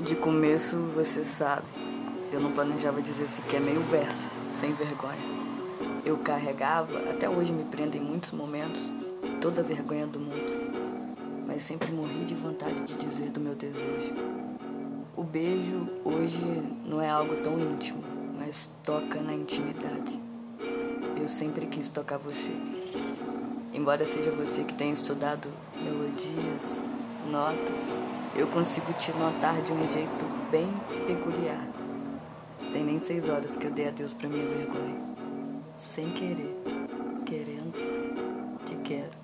De começo, você sabe, eu não planejava dizer sequer meio verso, sem vergonha. Eu carregava, até hoje me prendo em muitos momentos, toda a vergonha do mundo, mas sempre morri de vontade de dizer do meu desejo. O beijo hoje não é algo tão íntimo, mas toca na intimidade. Eu sempre quis tocar você. Embora seja você que tenha estudado melodias, notas, eu consigo te notar de um jeito bem peculiar. Tem nem seis horas que eu dei adeus pra minha vergonha. Sem querer, querendo, te quero.